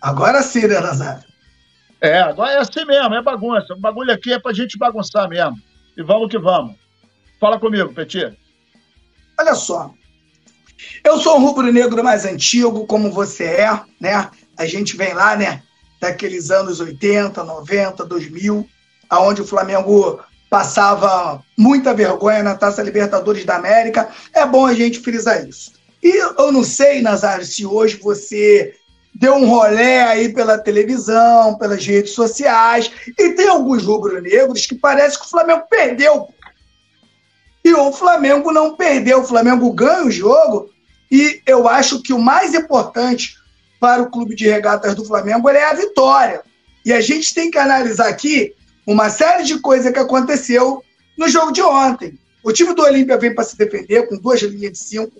Agora sim, né, Nazário? É, agora é assim mesmo, é bagunça. O bagulho aqui é pra gente bagunçar mesmo. E vamos que vamos. Fala comigo, Petit. Olha só. Eu sou um rubro-negro mais antigo, como você é, né? A gente vem lá, né? Daqueles anos 80, 90, 2000, aonde o Flamengo passava muita vergonha na Taça Libertadores da América. É bom a gente frisar isso. E eu não sei, Nazário, se hoje você deu um rolé aí pela televisão, pelas redes sociais, e tem alguns rubro-negros que parece que o Flamengo perdeu. E o Flamengo não perdeu, o Flamengo ganha o jogo, e eu acho que o mais importante para o clube de regatas do Flamengo é a vitória. E a gente tem que analisar aqui uma série de coisas que aconteceu no jogo de ontem. O time do Olímpia vem para se defender com duas linhas de cinco,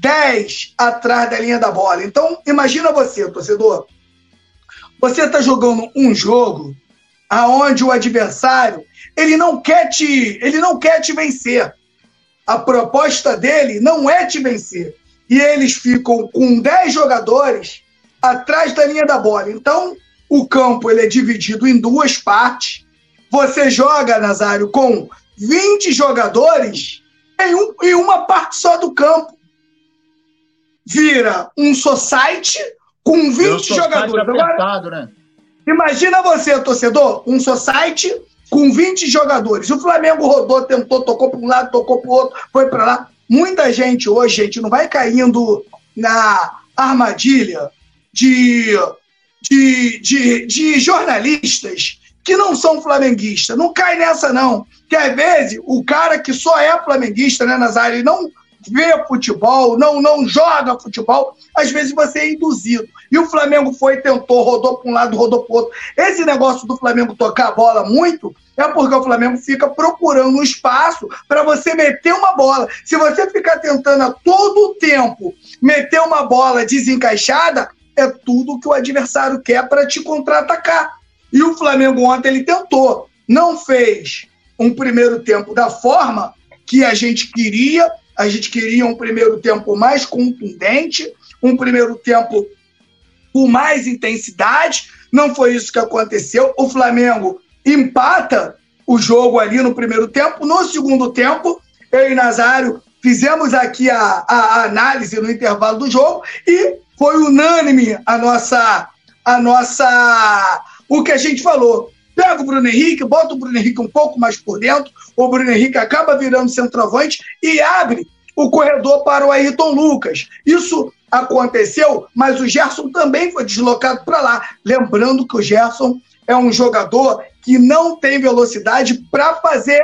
10 atrás da linha da bola. Então, imagina você, torcedor. Você está jogando um jogo aonde o adversário ele não quer te, ele não quer te vencer. A proposta dele não é te vencer. E eles ficam com 10 jogadores atrás da linha da bola. Então, o campo ele é dividido em duas partes. Você joga, Nazário, com 20 jogadores em, um, em uma parte só do campo vira um society com 20 jogadores. Agora, né? Imagina você, torcedor, um society com 20 jogadores. O Flamengo rodou, tentou, tocou para um lado, tocou para o outro, foi para lá. Muita gente hoje, gente, não vai caindo na armadilha de, de, de, de jornalistas que não são flamenguistas. Não cai nessa, não. Que às vezes o cara que só é flamenguista, né, Nazário, e não vê futebol, não, não joga futebol, às vezes você é induzido. E o Flamengo foi, tentou, rodou para um lado, rodou para outro. Esse negócio do Flamengo tocar a bola muito é porque o Flamengo fica procurando um espaço para você meter uma bola. Se você ficar tentando a todo tempo meter uma bola desencaixada, é tudo que o adversário quer para te contra-atacar. E o Flamengo ontem ele tentou, não fez um primeiro tempo da forma que a gente queria, a gente queria um primeiro tempo mais contundente, um primeiro tempo com mais intensidade. Não foi isso que aconteceu. O Flamengo empata o jogo ali no primeiro tempo. No segundo tempo, eu e Nazário fizemos aqui a, a, análise no intervalo do jogo e foi unânime a nossa a nossa o que a gente falou. Pega o Bruno Henrique, bota o Bruno Henrique um pouco mais por dentro, o Bruno Henrique acaba virando centroavante e abre o corredor para o Ayrton Lucas. Isso aconteceu, mas o Gerson também foi deslocado para lá. Lembrando que o Gerson é um jogador que não tem velocidade para fazer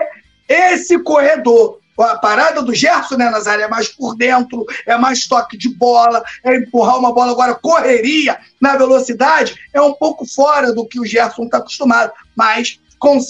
esse corredor. A parada do Gerson, né, Nazário, é mais por dentro, é mais toque de bola, é empurrar uma bola. Agora, correria na velocidade é um pouco fora do que o Gerson está acostumado, mas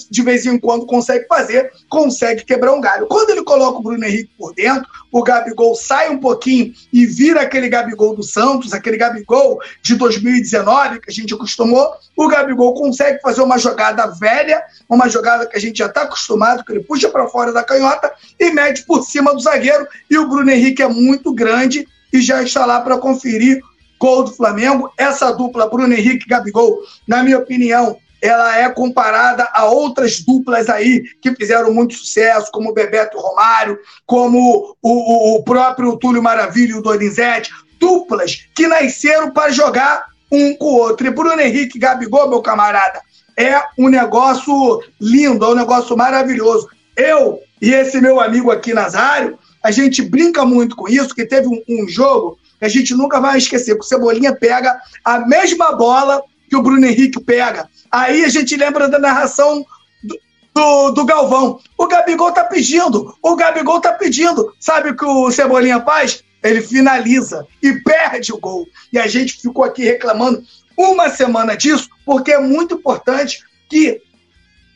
de vez em quando consegue fazer, consegue quebrar um galho. Quando ele coloca o Bruno Henrique por dentro, o Gabigol sai um pouquinho e vira aquele Gabigol do Santos, aquele Gabigol de 2019 que a gente acostumou, o Gabigol consegue fazer uma jogada velha, uma jogada que a gente já está acostumado, que ele puxa para fora da canhota e mede por cima do zagueiro, e o Bruno Henrique é muito grande e já está lá para conferir gol do Flamengo. Essa dupla, Bruno Henrique e Gabigol, na minha opinião, ela é comparada a outras duplas aí que fizeram muito sucesso, como o Bebeto Romário, como o, o próprio Túlio Maravilha e o Donizete, duplas que nasceram para jogar um com o outro. E Bruno Henrique Gabigol, meu camarada, é um negócio lindo, é um negócio maravilhoso. Eu e esse meu amigo aqui, Nazário, a gente brinca muito com isso, que teve um, um jogo que a gente nunca vai esquecer, que o Cebolinha pega a mesma bola que o Bruno Henrique pega. Aí a gente lembra da narração do, do, do, Galvão. O Gabigol tá pedindo, o Gabigol tá pedindo. Sabe o que o Cebolinha faz? Ele finaliza e perde o gol. E a gente ficou aqui reclamando uma semana disso, porque é muito importante que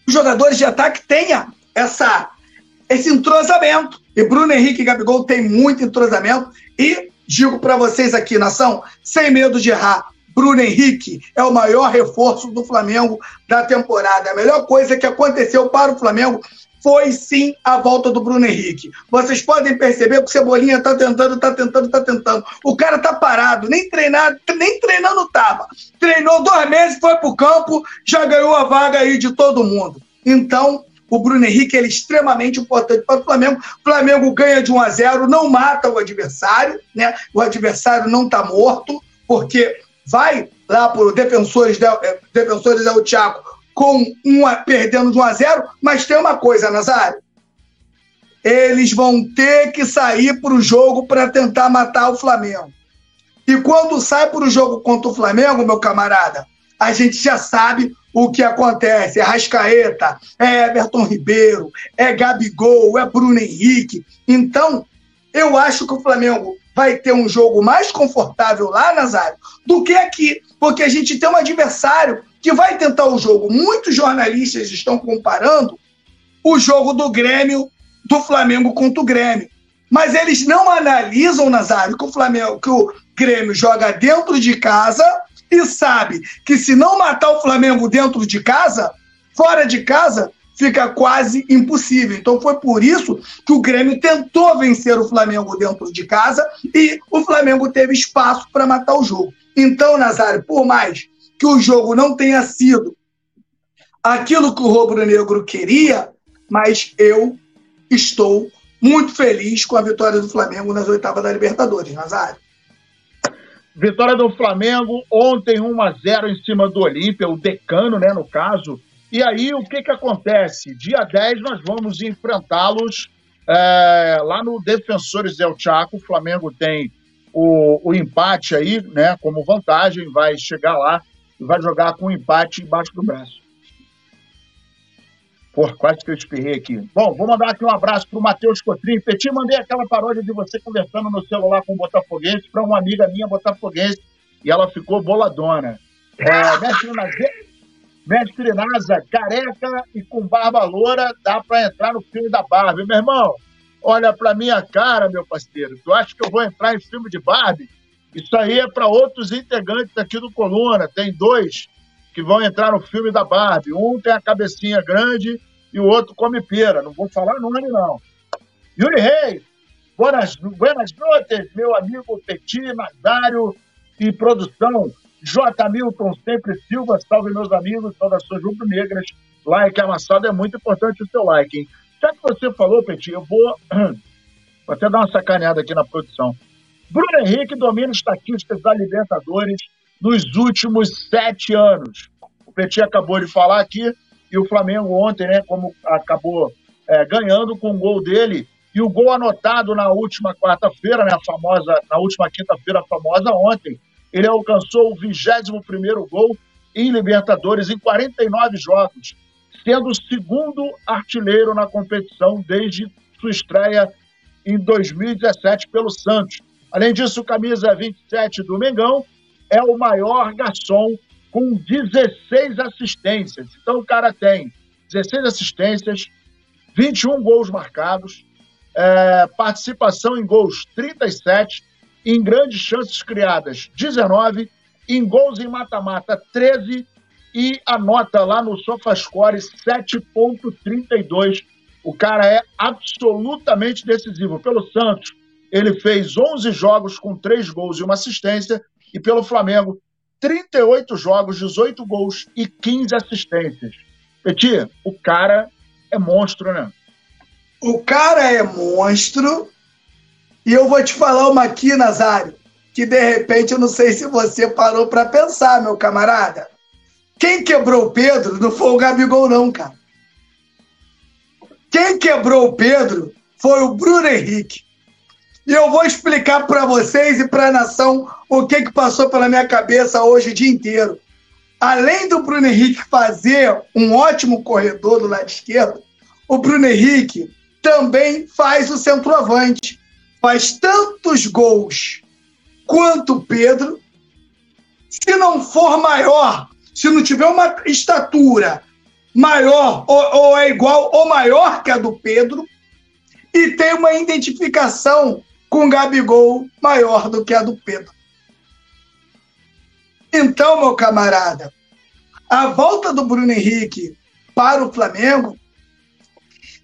os jogadores de ataque tenham essa, esse entrosamento. E Bruno Henrique e Gabigol têm muito entrosamento. E digo para vocês aqui, nação, sem medo de errar, Bruno Henrique é o maior reforço do Flamengo da temporada. A melhor coisa que aconteceu para o Flamengo foi sim a volta do Bruno Henrique. Vocês podem perceber que o Cebolinha tá tentando, tá tentando, tá tentando. O cara tá parado, nem treinado, nem treinando tava. Treinou dois meses, foi pro campo, já ganhou a vaga aí de todo mundo. Então, o Bruno Henrique é extremamente importante para o Flamengo. O Flamengo ganha de 1 a 0, não mata o adversário, né? O adversário não está morto, porque vai lá para Defensores, eh, Defensores del Thiago com uma, perdendo de 1 a 0, mas tem uma coisa, Nazário. Eles vão ter que sair para o jogo para tentar matar o Flamengo. E quando sai para o jogo contra o Flamengo, meu camarada, a gente já sabe o que acontece. É Rascaeta, é Everton Ribeiro, é Gabigol, é Bruno Henrique. Então, eu acho que o Flamengo vai ter um jogo mais confortável lá, Nazário, do que aqui. Porque a gente tem um adversário que vai tentar o jogo. Muitos jornalistas estão comparando o jogo do Grêmio, do Flamengo contra o Grêmio. Mas eles não analisam, Nazário, que o Flamengo, que o Grêmio joga dentro de casa e sabe que se não matar o Flamengo dentro de casa, fora de casa, fica quase impossível. Então foi por isso que o Grêmio tentou vencer o Flamengo dentro de casa e o Flamengo teve espaço para matar o jogo. Então, Nazário, por mais que o jogo não tenha sido aquilo que o Rubro Negro queria, mas eu estou muito feliz com a vitória do Flamengo nas oitavas da Libertadores, Nazário. Vitória do Flamengo, ontem 1 a 0 em cima do Olímpia, o decano, né, no caso. E aí, o que que acontece? Dia 10 nós vamos enfrentá-los é, lá no Defensores del Chaco. O Flamengo tem o, o empate aí, né, como vantagem, vai chegar lá e vai jogar com o empate embaixo do braço. Pô, quase que eu espirrei aqui. Bom, vou mandar aqui um abraço para o Matheus Cotrim. Petit, mandei aquela paródia de você conversando no celular com o Botafoguense para uma amiga minha botafoguense e ela ficou boladona. É, mestre, Nasa, mestre Nasa, careca e com barba loura, dá para entrar no filme da Barbie. Meu irmão, olha para minha cara, meu parceiro. Tu acha que eu vou entrar em filme de Barbie? Isso aí é para outros integrantes aqui do Coluna. Tem dois que vão entrar no filme da Barbie. Um tem a cabecinha grande e o outro come pera. Não vou falar nome, não. Yuri Reis, buenas, buenas noites, meu amigo Petit, Nazário e produção. J. Milton, sempre Silva, salve meus amigos, saudações rubro-negras. Like amassado é muito importante o seu like, hein? Já que você falou, Petit, eu vou, vou até dar uma sacaneada aqui na produção. Bruno Henrique domina estatísticas da Libertadores nos últimos sete anos. O Petit acabou de falar aqui, e o Flamengo ontem, né, como acabou é, ganhando com o gol dele, e o gol anotado na última quarta-feira, né, a famosa, na última quinta-feira, famosa ontem, ele alcançou o 21º gol em Libertadores em 49 jogos, sendo o segundo artilheiro na competição desde sua estreia em 2017 pelo Santos. Além disso, o camisa 27 do Mengão é o maior garçom com 16 assistências. Então o cara tem 16 assistências, 21 gols marcados, é, participação em gols 37, em grandes chances criadas 19, em gols em mata-mata 13 e a nota lá no SofaScore 7.32. O cara é absolutamente decisivo. Pelo Santos, ele fez 11 jogos com 3 gols e uma assistência, e pelo Flamengo, 38 jogos, 18 gols e 15 assistências. Petit, o cara é monstro, né? O cara é monstro. E eu vou te falar uma aqui, Nazário, que de repente eu não sei se você parou para pensar, meu camarada. Quem quebrou o Pedro não foi o Gabigol, não, cara. Quem quebrou o Pedro foi o Bruno Henrique. E eu vou explicar para vocês e para a nação o que, que passou pela minha cabeça hoje o dia inteiro. Além do Bruno Henrique fazer um ótimo corredor do lado esquerdo, o Bruno Henrique também faz o centroavante. Faz tantos gols quanto o Pedro. Se não for maior, se não tiver uma estatura maior ou, ou é igual ou maior que a do Pedro, e tem uma identificação com Gabigol maior do que a do Pedro. Então, meu camarada, a volta do Bruno Henrique para o Flamengo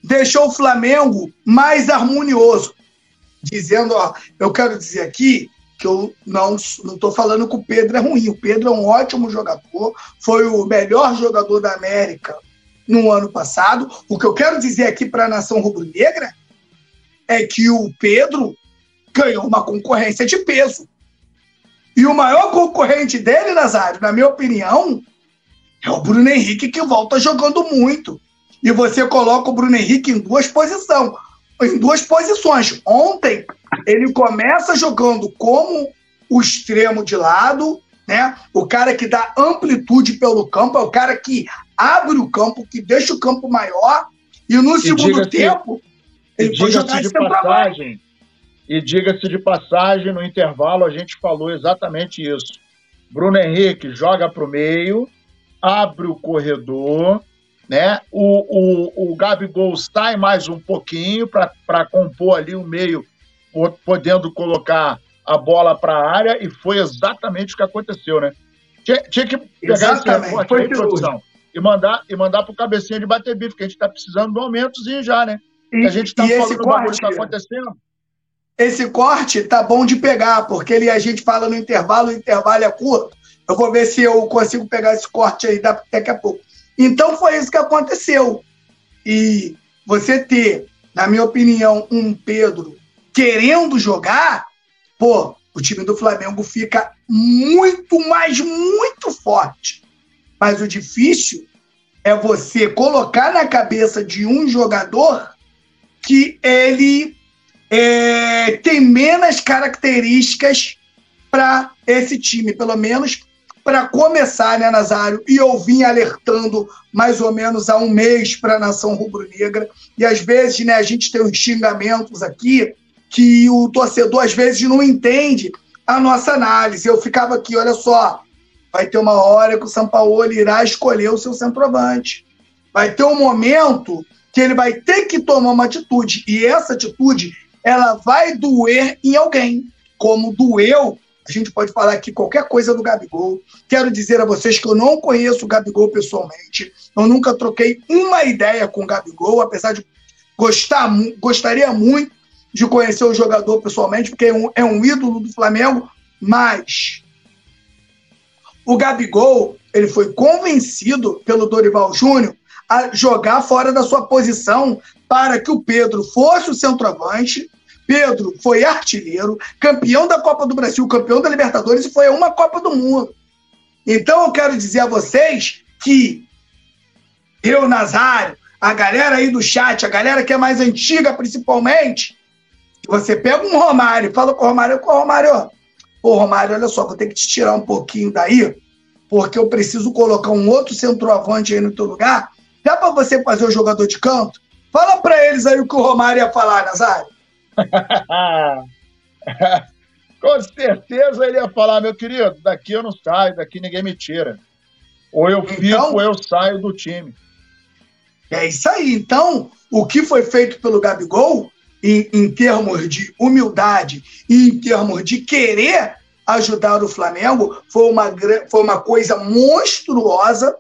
deixou o Flamengo mais harmonioso. Dizendo, ó, eu quero dizer aqui que eu não estou falando que o Pedro é ruim. O Pedro é um ótimo jogador, foi o melhor jogador da América no ano passado. O que eu quero dizer aqui para a nação rubro-negra é que o Pedro ganhou uma concorrência de peso. E o maior concorrente dele, Nazário, na minha opinião, é o Bruno Henrique, que volta jogando muito. E você coloca o Bruno Henrique em duas posições. Em duas posições. Ontem, ele começa jogando como o extremo de lado, né? O cara que dá amplitude pelo campo, é o cara que abre o campo, que deixa o campo maior. E no e segundo tempo, ele foi jogar de passagem. E diga-se de passagem, no intervalo a gente falou exatamente isso. Bruno Henrique joga para o meio, abre o corredor, né? O, o, o Gabigol sai mais um pouquinho para compor ali o meio, podendo colocar a bola para a área, e foi exatamente o que aconteceu, né? Tinha, tinha que pegar exatamente. esse aí, produção, e mandar, e mandar para o cabecinha de bater bife, porque a gente está precisando de um aumentozinho já, né? E, a gente está falando do bagulho que está acontecendo. Esse corte tá bom de pegar, porque ele, a gente fala no intervalo, o intervalo é curto. Eu vou ver se eu consigo pegar esse corte aí daqui a pouco. Então foi isso que aconteceu. E você ter, na minha opinião, um Pedro querendo jogar, pô, o time do Flamengo fica muito mais, muito forte. Mas o difícil é você colocar na cabeça de um jogador que ele é, tem menos características para esse time, pelo menos para começar, né, Nazário? E eu vim alertando mais ou menos há um mês para a nação rubro-negra. E às vezes, né, a gente tem uns xingamentos aqui que o torcedor às vezes não entende a nossa análise. Eu ficava aqui, olha só, vai ter uma hora que o São Paulo irá escolher o seu centroavante. Vai ter um momento que ele vai ter que tomar uma atitude. E essa atitude ela vai doer em alguém, como doeu. A gente pode falar aqui qualquer coisa do Gabigol. Quero dizer a vocês que eu não conheço o Gabigol pessoalmente. Eu nunca troquei uma ideia com o Gabigol, apesar de gostar, gostaria muito de conhecer o jogador pessoalmente, porque é um, é um ídolo do Flamengo. Mas o Gabigol ele foi convencido pelo Dorival Júnior a jogar fora da sua posição para que o Pedro fosse o centroavante. Pedro foi artilheiro, campeão da Copa do Brasil, campeão da Libertadores e foi a uma Copa do Mundo. Então eu quero dizer a vocês que eu, Nazário, a galera aí do chat, a galera que é mais antiga principalmente, você pega um Romário e fala com o Romário, com o Romário, ô Romário, olha só, vou ter que te tirar um pouquinho daí, porque eu preciso colocar um outro centroavante aí no teu lugar, Dá para você fazer o jogador de canto? Fala para eles aí o que o Romário ia falar, Nazário. Com certeza ele ia falar, meu querido, daqui eu não saio, daqui ninguém me tira. Ou eu fico então, ou eu saio do time. É isso aí. Então, o que foi feito pelo Gabigol, em, em termos de humildade e em termos de querer ajudar o Flamengo, foi uma, foi uma coisa monstruosa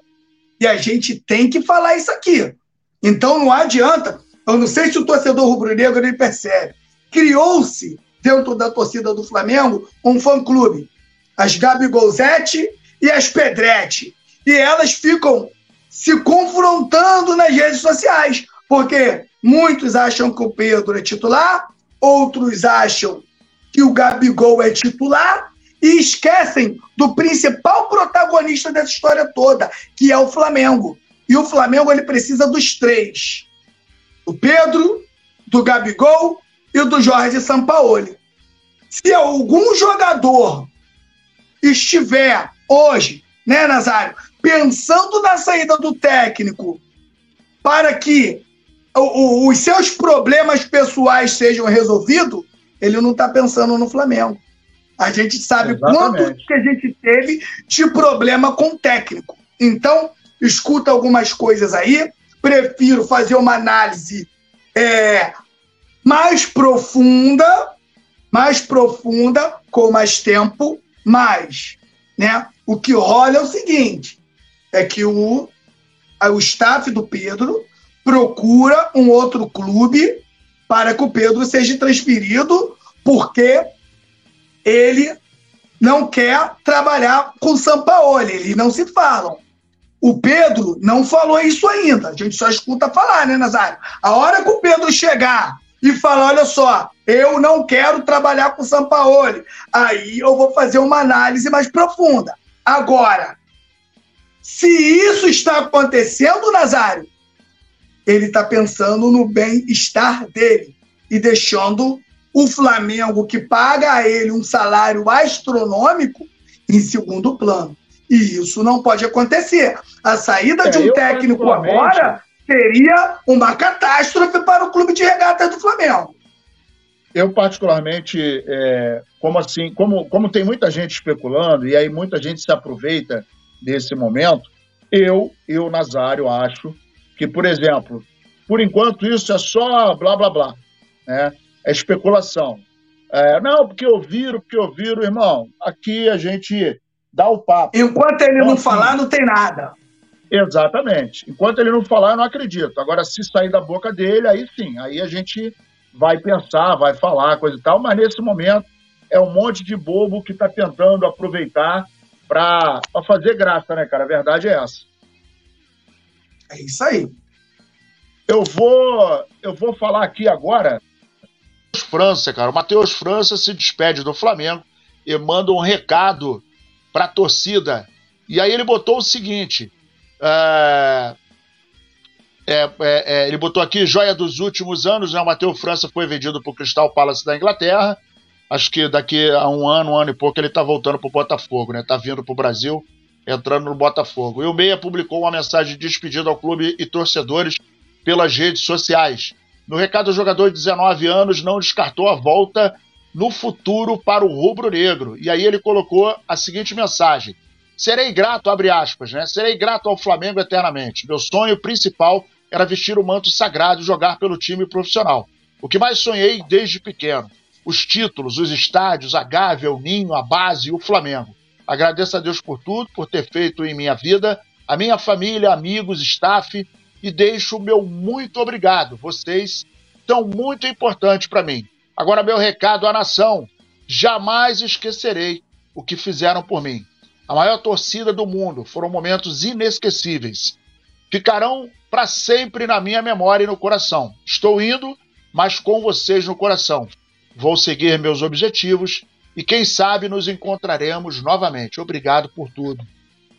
e a gente tem que falar isso aqui. Então não adianta. Eu não sei se o torcedor rubro-negro ele percebe. Criou-se dentro da torcida do Flamengo um fã-clube. As Gabigolzete e as Pedretti. E elas ficam se confrontando nas redes sociais. Porque muitos acham que o Pedro é titular, outros acham que o Gabigol é titular e esquecem do principal protagonista dessa história toda, que é o Flamengo. E o Flamengo ele precisa dos três: do Pedro, do Gabigol e do Jorge Sampaoli. Se algum jogador estiver hoje, né, Nazário, pensando na saída do técnico para que o, o, os seus problemas pessoais sejam resolvidos, ele não está pensando no Flamengo. A gente sabe Exatamente. quanto que a gente teve de problema com o técnico. Então, escuta algumas coisas aí. Prefiro fazer uma análise é, mais profunda, mais profunda, com mais tempo, mas né, o que rola é o seguinte: é que o, o staff do Pedro procura um outro clube para que o Pedro seja transferido, porque ele não quer trabalhar com o Sampaoli, eles não se falam. O Pedro não falou isso ainda, a gente só escuta falar, né, Nazário? A hora que o Pedro chegar e falar, olha só, eu não quero trabalhar com o Sampaoli, aí eu vou fazer uma análise mais profunda. Agora, se isso está acontecendo, Nazário, ele está pensando no bem-estar dele e deixando o Flamengo, que paga a ele um salário astronômico, em segundo plano. E isso não pode acontecer. A saída é, de um técnico agora seria uma catástrofe para o clube de regatas do Flamengo. Eu, particularmente, é, como assim, como, como tem muita gente especulando, e aí muita gente se aproveita desse momento, eu, eu, Nazário, acho que, por exemplo, por enquanto isso é só blá blá blá, né? É especulação. É, não, porque ouviram, porque ouviram, irmão. Aqui a gente dá o papo. Enquanto ele então, não assim, falar, não tem nada. Exatamente. Enquanto ele não falar, eu não acredito. Agora, se sair da boca dele, aí sim, aí a gente vai pensar, vai falar, coisa e tal, mas nesse momento é um monte de bobo que está tentando aproveitar para fazer graça, né, cara? A verdade é essa. É isso aí. Eu vou, eu vou falar aqui agora. França, cara. O Matheus França se despede do Flamengo e manda um recado para a torcida. E aí ele botou o seguinte: é, é, é, ele botou aqui joia dos últimos anos, né? O Matheus França foi vendido para o Crystal Palace da Inglaterra. Acho que daqui a um ano, um ano e pouco, ele está voltando para o Botafogo, né? Está vindo para o Brasil, entrando no Botafogo. E o Meia publicou uma mensagem de despedida ao clube e torcedores pelas redes sociais. No recado, o jogador de 19 anos não descartou a volta no futuro para o rubro-negro. E aí ele colocou a seguinte mensagem: Serei grato, abre aspas, né? Serei grato ao Flamengo eternamente. Meu sonho principal era vestir o manto sagrado e jogar pelo time profissional. O que mais sonhei desde pequeno. Os títulos, os estádios, a Gávea, o Ninho, a base e o Flamengo. Agradeço a Deus por tudo, por ter feito em minha vida, a minha família, amigos, staff e deixo o meu muito obrigado. Vocês são muito importantes para mim. Agora, meu recado à nação: jamais esquecerei o que fizeram por mim. A maior torcida do mundo foram momentos inesquecíveis. Ficarão para sempre na minha memória e no coração. Estou indo, mas com vocês no coração. Vou seguir meus objetivos e quem sabe nos encontraremos novamente. Obrigado por tudo.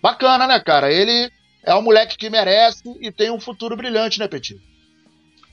Bacana, né, cara? Ele é um moleque que merece e tem um futuro brilhante, né, Petit?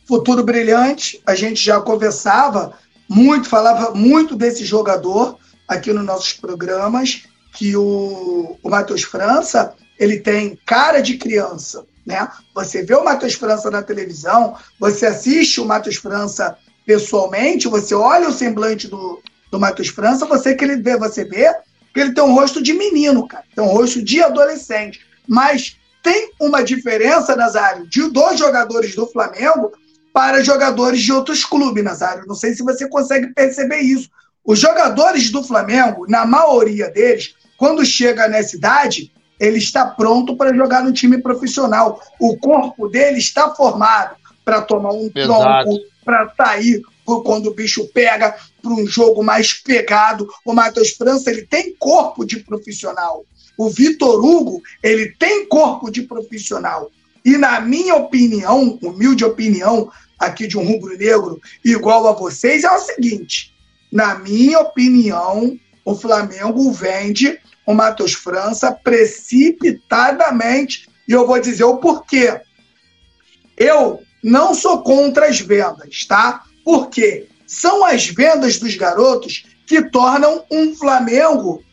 Futuro brilhante, a gente já conversava muito, falava muito desse jogador aqui nos nossos programas, que o, o Matheus França, ele tem cara de criança, né? Você vê o Matheus França na televisão, você assiste o Matheus França pessoalmente, você olha o semblante do, do Matheus França, você que ele vê, você vê que ele tem um rosto de menino, cara, tem um rosto de adolescente, mas tem uma diferença, Nazário, de dois jogadores do Flamengo para jogadores de outros clubes, Nazário. Não sei se você consegue perceber isso. Os jogadores do Flamengo, na maioria deles, quando chega nessa idade, ele está pronto para jogar no time profissional. O corpo dele está formado para tomar um tronco, para sair quando o bicho pega para um jogo mais pegado. O Matheus França ele tem corpo de profissional. O Vitor Hugo, ele tem corpo de profissional. E na minha opinião, humilde opinião aqui de um rubro-negro igual a vocês, é o seguinte: na minha opinião, o Flamengo vende o Matheus França precipitadamente. E eu vou dizer o porquê. Eu não sou contra as vendas, tá? Porque são as vendas dos garotos que tornam um Flamengo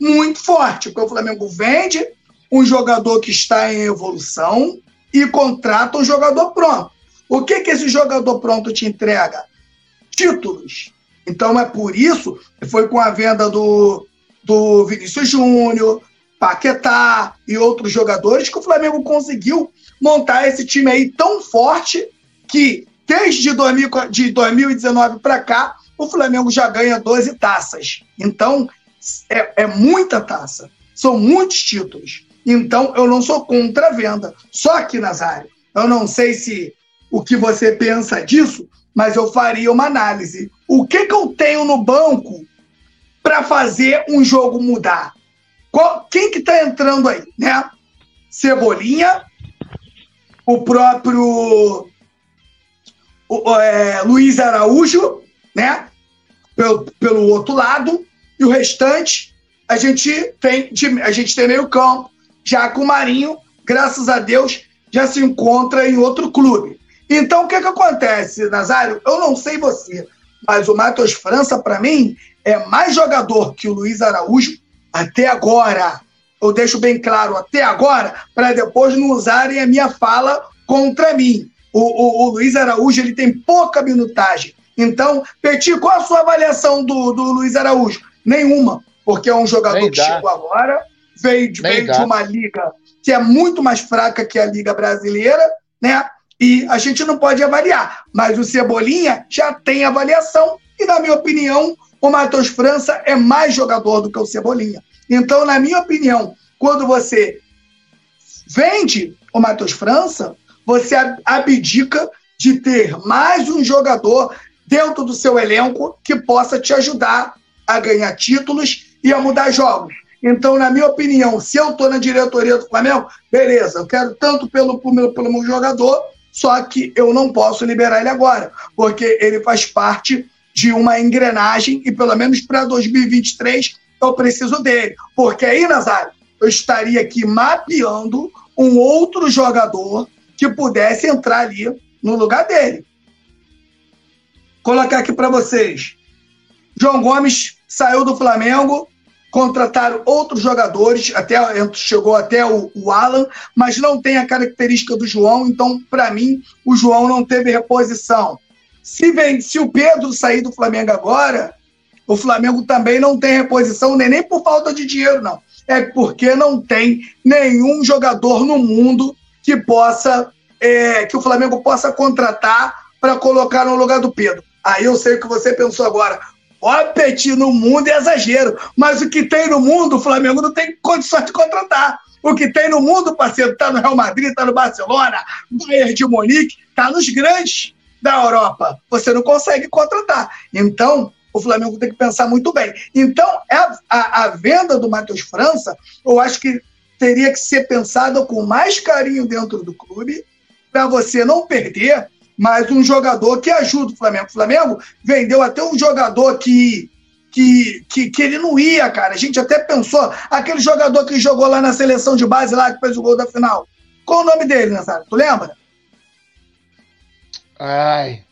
muito forte, porque o Flamengo vende um jogador que está em evolução e contrata um jogador pronto. O que, que esse jogador pronto te entrega? Títulos. Então é por isso que foi com a venda do, do Vinícius Júnior, Paquetá e outros jogadores que o Flamengo conseguiu montar esse time aí tão forte que desde 2000, de 2019 para cá o Flamengo já ganha 12 taças. Então é, é muita taça, são muitos títulos. Então, eu não sou contra a venda. Só que, Nazário, Eu não sei se o que você pensa disso, mas eu faria uma análise. O que, que eu tenho no banco para fazer um jogo mudar? Qual, quem que está entrando aí, né? Cebolinha, o próprio o, é, Luiz Araújo, né? Pelo, pelo outro lado, e o restante a gente tem a gente tem meio campo, já com o Marinho, graças a Deus, já se encontra em outro clube. Então, o que, que acontece, Nazário? Eu não sei você, mas o Matheus França, para mim, é mais jogador que o Luiz Araújo até agora. Eu deixo bem claro, até agora, para depois não usarem a minha fala contra mim. O, o, o, Luiz Araújo ele tem pouca minutagem. Então, Petit, qual a sua avaliação do, do Luiz Araújo? Nenhuma, porque é um jogador Nem que dá. chegou agora, veio, veio de uma liga que é muito mais fraca que a Liga Brasileira, né? E a gente não pode avaliar. Mas o Cebolinha já tem avaliação, e, na minha opinião, o Matheus França é mais jogador do que o Cebolinha. Então, na minha opinião, quando você vende o Matheus França, você abdica de ter mais um jogador dentro do seu elenco que possa te ajudar a ganhar títulos e a mudar jogos. Então, na minha opinião, se eu estou na diretoria do Flamengo, beleza, eu quero tanto pelo, pelo, pelo meu jogador, só que eu não posso liberar ele agora, porque ele faz parte de uma engrenagem e pelo menos para 2023 eu preciso dele. Porque aí, Nazário, eu estaria aqui mapeando um outro jogador que pudesse entrar ali no lugar dele. Colocar aqui para vocês. João Gomes saiu do Flamengo, contrataram outros jogadores, até chegou até o, o Alan, mas não tem a característica do João, então, para mim, o João não teve reposição. Se, vem, se o Pedro sair do Flamengo agora, o Flamengo também não tem reposição, nem, nem por falta de dinheiro, não. É porque não tem nenhum jogador no mundo que possa, é, que o Flamengo possa contratar para colocar no lugar do Pedro. Aí eu sei o que você pensou agora. Ó, Petit, no mundo é exagero. Mas o que tem no mundo, o Flamengo não tem condições de contratar. O que tem no mundo, parceiro, tá no Real Madrid, tá no Barcelona, Bayern de Monique, tá nos grandes da Europa. Você não consegue contratar. Então, o Flamengo tem que pensar muito bem. Então, é a, a, a venda do Matheus França, eu acho que teria que ser pensada com mais carinho dentro do clube, para você não perder mas um jogador que ajuda o Flamengo. O Flamengo vendeu até um jogador que, que, que, que, ele não ia, cara. A gente até pensou, aquele jogador que jogou lá na seleção de base, lá que fez o gol da final. Qual o nome dele, Nazário? Tu lembra? Ai.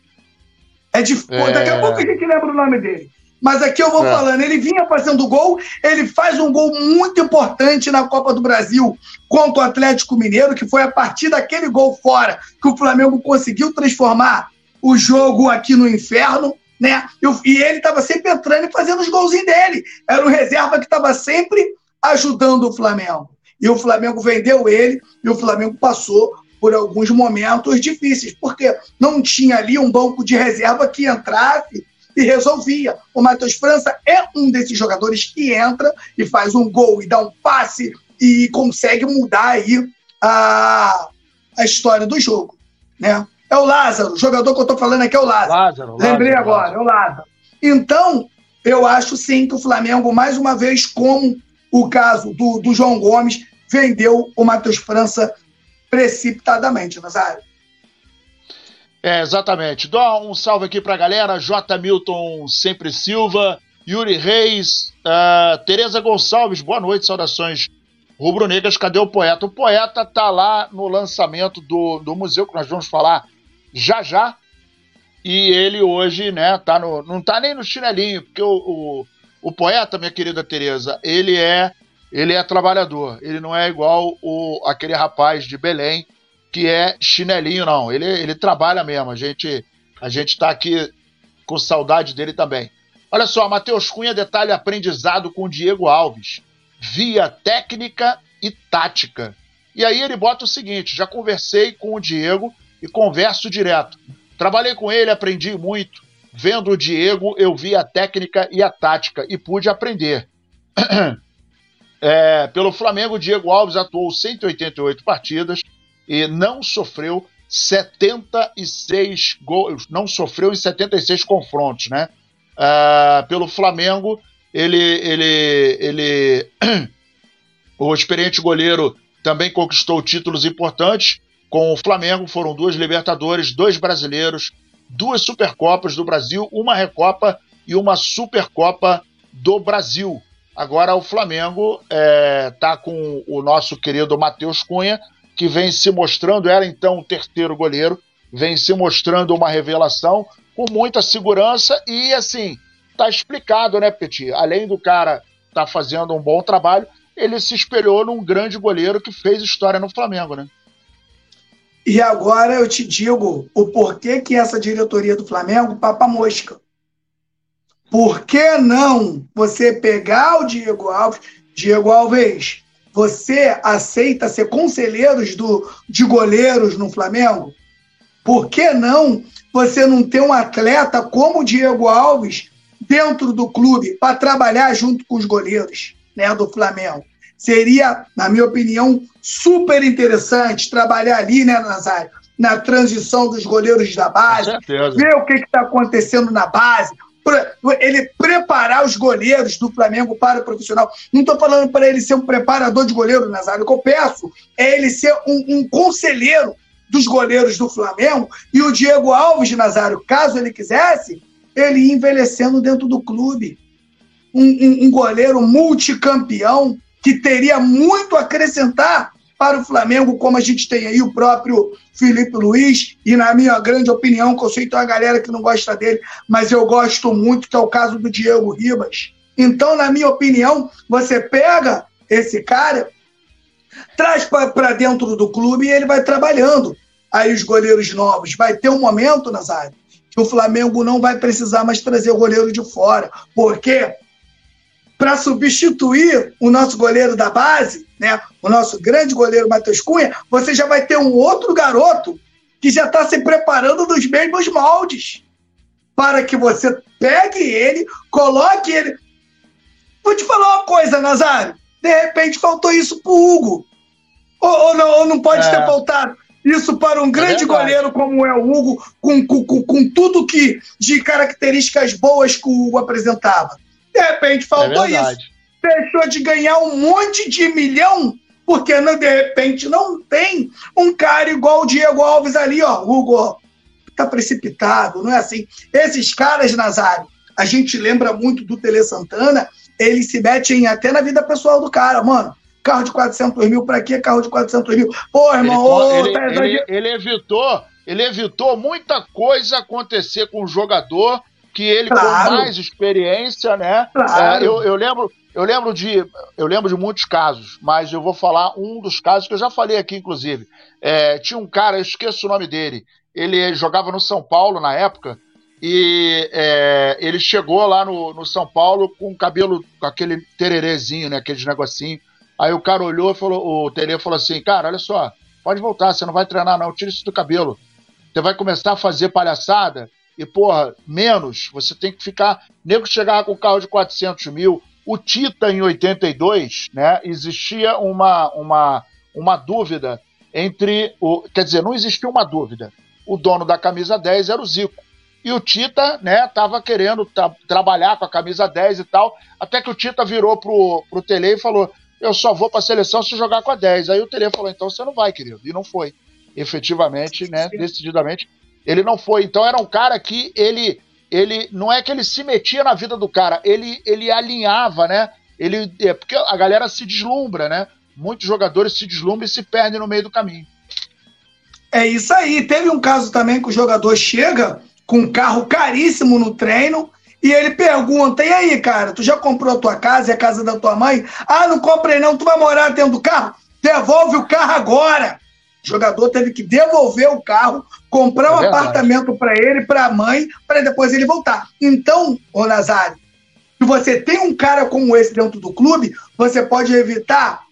É de. É... Daqui a pouco a gente lembra o nome dele. Mas aqui eu vou é. falando, ele vinha fazendo gol, ele faz um gol muito importante na Copa do Brasil contra o Atlético Mineiro, que foi a partir daquele gol fora que o Flamengo conseguiu transformar o jogo aqui no inferno, né? E ele estava sempre entrando e fazendo os golzinhos dele. Era o reserva que estava sempre ajudando o Flamengo. E o Flamengo vendeu ele e o Flamengo passou por alguns momentos difíceis, porque não tinha ali um banco de reserva que entrasse e resolvia. O Matheus França é um desses jogadores que entra e faz um gol e dá um passe e consegue mudar aí a, a história do jogo. Né? É o Lázaro, o jogador que eu estou falando aqui é o Lázaro. Lázaro Lembrei Lázaro, agora, Lázaro. é o Lázaro. Então, eu acho sim que o Flamengo, mais uma vez, como o caso do, do João Gomes, vendeu o Matheus França precipitadamente, Nazário. É, exatamente. Dá um salve aqui pra galera. J. Milton Sempre Silva, Yuri Reis, uh, Tereza Gonçalves, boa noite, saudações rubro-negras. Cadê o poeta? O poeta tá lá no lançamento do, do museu, que nós vamos falar já já. E ele hoje, né, tá no, não tá nem no chinelinho, porque o, o, o poeta, minha querida Tereza, ele é ele é trabalhador. Ele não é igual o, aquele rapaz de Belém que é chinelinho, não. Ele, ele trabalha mesmo. A gente a gente está aqui com saudade dele também. Olha só, Matheus Cunha detalha aprendizado com Diego Alves, via técnica e tática. E aí ele bota o seguinte: já conversei com o Diego e converso direto. Trabalhei com ele, aprendi muito. Vendo o Diego, eu vi a técnica e a tática e pude aprender. É, pelo Flamengo, Diego Alves atuou 188 partidas, e não sofreu 76 gols, não sofreu em 76 confrontos, né? Uh, pelo Flamengo, ele, ele, ele, o experiente goleiro também conquistou títulos importantes com o Flamengo. Foram duas Libertadores, dois brasileiros, duas Supercopas do Brasil, uma Recopa e uma Supercopa do Brasil. Agora o Flamengo está é, tá com o nosso querido Matheus Cunha, que vem se mostrando, era então o terceiro goleiro, vem se mostrando uma revelação com muita segurança e assim, tá explicado, né, Petit? Além do cara tá fazendo um bom trabalho, ele se espelhou num grande goleiro que fez história no Flamengo, né? E agora eu te digo o porquê que essa diretoria do Flamengo papa mosca. Por que não você pegar o Diego Alves? Diego Alves, você aceita ser conselheiros do, de goleiros no Flamengo? Por que não você não ter um atleta como o Diego Alves dentro do clube para trabalhar junto com os goleiros né, do Flamengo? Seria, na minha opinião, super interessante trabalhar ali, né, Nazário? Na transição dos goleiros da base, ver o que está acontecendo na base, ele preparar os goleiros do Flamengo para o profissional. Não estou falando para ele ser um preparador de goleiro, Nazário. O que eu peço é ele ser um, um conselheiro dos goleiros do Flamengo e o Diego Alves, Nazário, caso ele quisesse, ele envelhecendo dentro do clube. Um, um, um goleiro multicampeão que teria muito a acrescentar para o Flamengo, como a gente tem aí o próprio Felipe Luiz, e na minha grande opinião, que eu sei que tem uma galera que não gosta dele, mas eu gosto muito, que é o caso do Diego Ribas. Então, na minha opinião, você pega esse cara, traz para dentro do clube e ele vai trabalhando. Aí os goleiros novos. Vai ter um momento, Nazário, que o Flamengo não vai precisar mais trazer o goleiro de fora. Porque para substituir o nosso goleiro da base, né, o nosso grande goleiro Matheus Cunha, você já vai ter um outro garoto que já está se preparando nos mesmos moldes para que você pegue ele, coloque ele. Vou te falar uma coisa, Nazário. De repente faltou isso para o Hugo. Ou, ou, não, ou não pode é. ter faltado isso para um é grande é goleiro como é o Hugo, com, com, com tudo que de características boas que o Hugo apresentava. De repente faltou é isso. Deixou de ganhar um monte de milhão, porque de repente não tem um cara igual o Diego Alves ali, ó. Hugo, tá precipitado, não é assim? Esses caras, Nazário, a gente lembra muito do Tele Santana, eles se metem até na vida pessoal do cara, mano. Carro de 400 mil, pra quê carro de 400 mil? Pô, irmão, ele, ô, tá ele, ele, ele evitou ele evitou muita coisa acontecer com o jogador que ele claro. com mais experiência, né? Claro. É, eu, eu, lembro, eu lembro de, eu lembro de muitos casos, mas eu vou falar um dos casos que eu já falei aqui, inclusive. É, tinha um cara, eu esqueço o nome dele. Ele jogava no São Paulo na época e é, ele chegou lá no, no São Paulo com o cabelo, com aquele tererezinho, né? Aqueles negocinho. Aí o cara olhou e falou, o Tere falou assim, cara, olha só, pode voltar, você não vai treinar não, tira isso do cabelo. Você vai começar a fazer palhaçada e, porra, menos, você tem que ficar. Nego chegava com carro de 400 mil. O Tita, em 82, né, existia uma, uma, uma dúvida entre o. Quer dizer, não existia uma dúvida. O dono da camisa 10 era o Zico. E o Tita, né, tava querendo tra trabalhar com a camisa 10 e tal, até que o Tita virou pro, pro Tele e falou: Eu só vou pra seleção se jogar com a 10. Aí o Tele falou: Então você não vai, querido. E não foi. Efetivamente, né, decididamente, ele não foi. Então era um cara que ele ele não é que ele se metia na vida do cara, ele ele alinhava, né? Ele é porque a galera se deslumbra, né? Muitos jogadores se deslumbram e se perdem no meio do caminho. É isso aí. Teve um caso também que o jogador chega com um carro caríssimo no treino e ele pergunta: "E aí, cara, tu já comprou a tua casa e a casa da tua mãe?" "Ah, não comprei não. Tu vai morar dentro do carro? Devolve o carro agora." O jogador teve que devolver o carro, comprar um é apartamento para ele, para a mãe, para depois ele voltar. Então, ô Nazário, se você tem um cara como esse dentro do clube, você pode evitar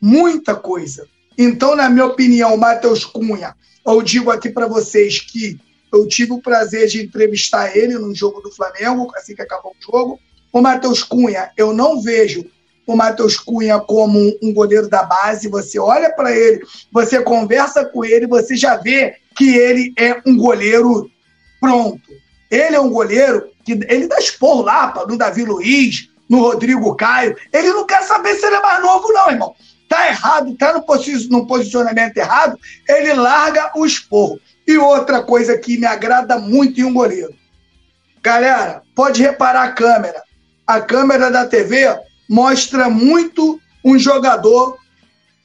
muita coisa. Então, na minha opinião, o Matheus Cunha, eu digo aqui para vocês que eu tive o prazer de entrevistar ele num jogo do Flamengo, assim que acabou o jogo. O Matheus Cunha, eu não vejo o Matheus Cunha como um goleiro da base, você olha para ele, você conversa com ele, você já vê que ele é um goleiro pronto. Ele é um goleiro que ele dá esporro lá no Davi Luiz, no Rodrigo Caio. Ele não quer saber se ele é mais novo, não, irmão. Tá errado, tá no posicionamento errado, ele larga o esporro. E outra coisa que me agrada muito em um goleiro. Galera, pode reparar a câmera. A câmera da TV mostra muito um jogador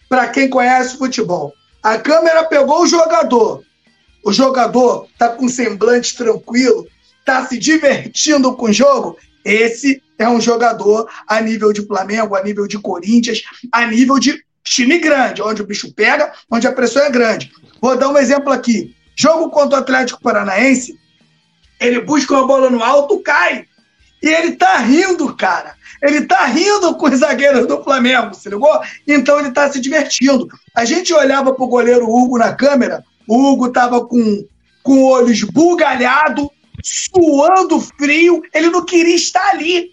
para quem conhece futebol. A câmera pegou o jogador. O jogador está com semblante tranquilo, está se divertindo com o jogo. Esse é um jogador a nível de Flamengo, a nível de Corinthians, a nível de time grande, onde o bicho pega, onde a pressão é grande. Vou dar um exemplo aqui. Jogo contra o Atlético Paranaense, ele busca uma bola no alto, cai. E ele tá rindo, cara. Ele tá rindo com os zagueiros do Flamengo, se ligou? Então ele tá se divertindo. A gente olhava pro goleiro Hugo na câmera, o Hugo tava com, com o olho esbugalhado, suando frio, ele não queria estar ali.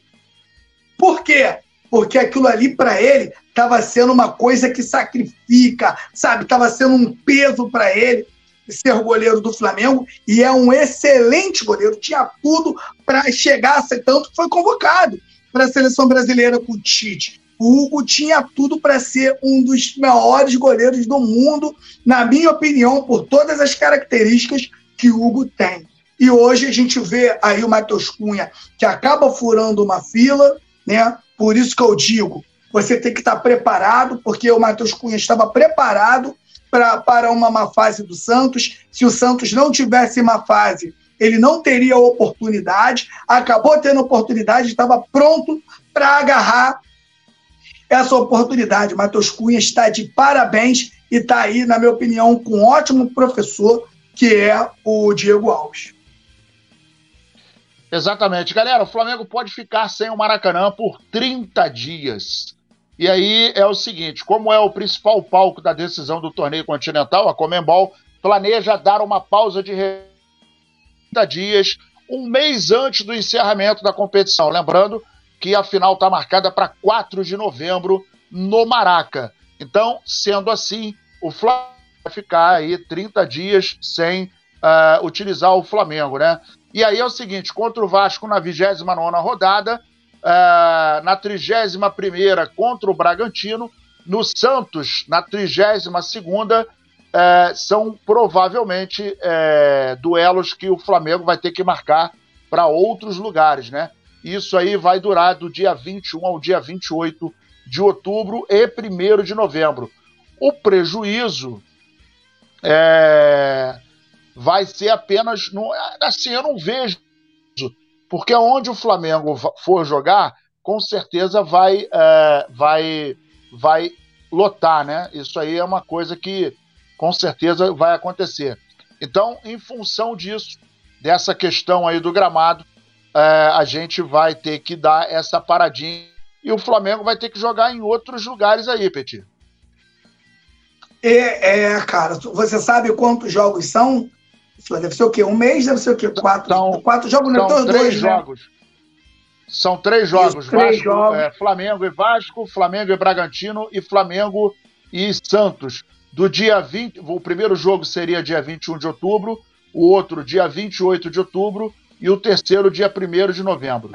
Por quê? Porque aquilo ali para ele estava sendo uma coisa que sacrifica, sabe? Estava sendo um peso para ele ser goleiro do Flamengo e é um excelente goleiro. Tinha tudo para chegar a ser tanto que foi convocado para a seleção brasileira com o Tite. O Hugo tinha tudo para ser um dos maiores goleiros do mundo, na minha opinião, por todas as características que o Hugo tem. E hoje a gente vê aí o Matheus Cunha, que acaba furando uma fila, né? Por isso que eu digo, você tem que estar preparado, porque o Matheus Cunha estava preparado pra, para uma má fase do Santos. Se o Santos não tivesse má fase, ele não teria oportunidade. Acabou tendo oportunidade, estava pronto para agarrar essa oportunidade. Matheus Cunha está de parabéns e está aí, na minha opinião, com um ótimo professor, que é o Diego Alves. Exatamente. Galera, o Flamengo pode ficar sem o Maracanã por 30 dias. E aí é o seguinte: como é o principal palco da decisão do torneio continental, a Comembol planeja dar uma pausa de 30 dias, um mês antes do encerramento da competição. Lembrando que a final está marcada para 4 de novembro no Maraca. Então, sendo assim, o Flamengo vai ficar aí 30 dias sem uh, utilizar o Flamengo, né? E aí é o seguinte: contra o Vasco na 29 rodada, uh, na 31 contra o Bragantino, no Santos, na 32 uh, são provavelmente uh, duelos que o Flamengo vai ter que marcar para outros lugares, né? Isso aí vai durar do dia 21 ao dia 28 de outubro e 1 de novembro. O prejuízo é, vai ser apenas. No, assim, eu não vejo. Porque onde o Flamengo for jogar, com certeza vai, é, vai, vai lotar, né? Isso aí é uma coisa que com certeza vai acontecer. Então, em função disso, dessa questão aí do gramado, é, a gente vai ter que dar essa paradinha e o Flamengo vai ter que jogar em outros lugares aí, Petit. É, é, cara, você sabe quantos jogos são? Deve ser o quê? Um mês? Deve ser o quê? Quatro, são, quatro jogos? São não, três dois, né? jogos. Né? São três jogos. Isso, três Vasco, jogos. É, Flamengo e Vasco, Flamengo e Bragantino e Flamengo e Santos. Do dia 20, o primeiro jogo seria dia 21 de outubro, o outro dia 28 de outubro e o terceiro dia 1 de novembro.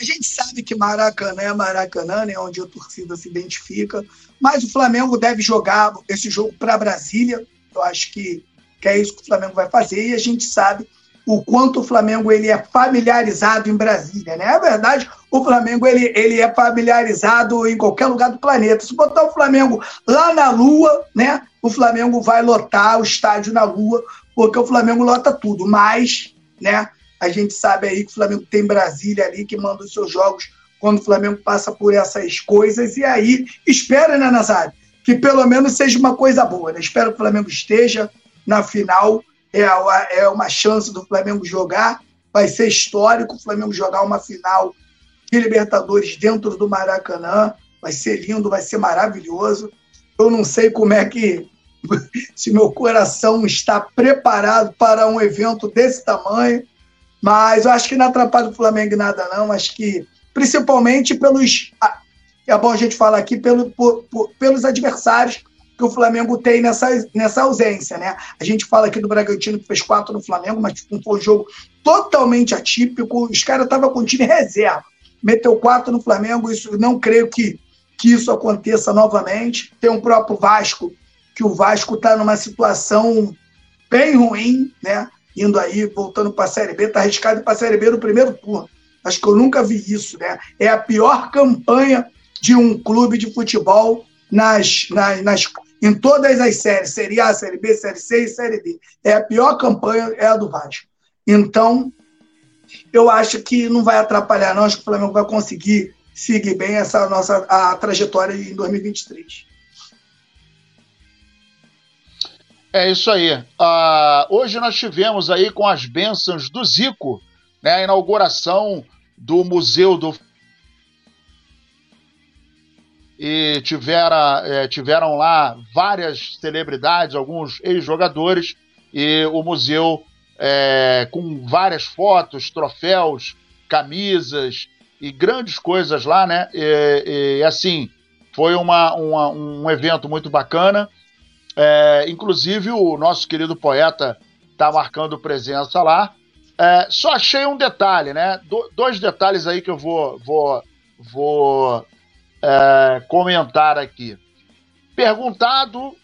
A gente sabe que Maracanã é Maracanã, né, onde a torcida se identifica, mas o Flamengo deve jogar esse jogo para Brasília. Eu acho que que é isso que o Flamengo vai fazer, e a gente sabe o quanto o Flamengo ele é familiarizado em Brasília, né? É verdade, o Flamengo ele, ele é familiarizado em qualquer lugar do planeta. Se botar o Flamengo lá na Lua, né? O Flamengo vai lotar o estádio na Lua, porque o Flamengo lota tudo. Mas, né? A gente sabe aí que o Flamengo tem Brasília ali que manda os seus jogos quando o Flamengo passa por essas coisas. E aí, espera, né, Nazário? Que pelo menos seja uma coisa boa, né? Espero que o Flamengo esteja na final. É, é uma chance do Flamengo jogar. Vai ser histórico o Flamengo jogar uma final de Libertadores dentro do Maracanã. Vai ser lindo, vai ser maravilhoso. Eu não sei como é que. se meu coração está preparado para um evento desse tamanho, mas eu acho que não atrapalha o Flamengo nada, não. Acho que, principalmente pelos é bom a gente falar aqui pelo, por, por, pelos adversários que o Flamengo tem nessa, nessa ausência, né? A gente fala aqui do Bragantino que fez quatro no Flamengo, mas foi um jogo totalmente atípico. Os caras estavam com time reserva. Meteu quatro no Flamengo, isso não creio que, que isso aconteça novamente. Tem um próprio Vasco, que o Vasco está numa situação bem ruim, né? Indo aí, voltando para a Série B, está arriscado para a Série B no primeiro turno. Acho que eu nunca vi isso, né? É a pior campanha de um clube de futebol nas, nas, nas em todas as séries, Série A, Série B, Série C e Série D. É a pior campanha, é a do Vasco. Então, eu acho que não vai atrapalhar, não. Acho que o Flamengo vai conseguir seguir bem essa nossa a trajetória em 2023. É isso aí. Uh, hoje nós tivemos aí com as bênçãos do Zico, né, a inauguração do Museu do e tivera, é, tiveram lá várias celebridades, alguns ex-jogadores, e o museu é, com várias fotos, troféus, camisas e grandes coisas lá, né? E, e assim, foi uma, uma, um evento muito bacana. É, inclusive, o nosso querido poeta está marcando presença lá. É, só achei um detalhe, né? Do, dois detalhes aí que eu vou, vou, vou é, comentar aqui. Perguntado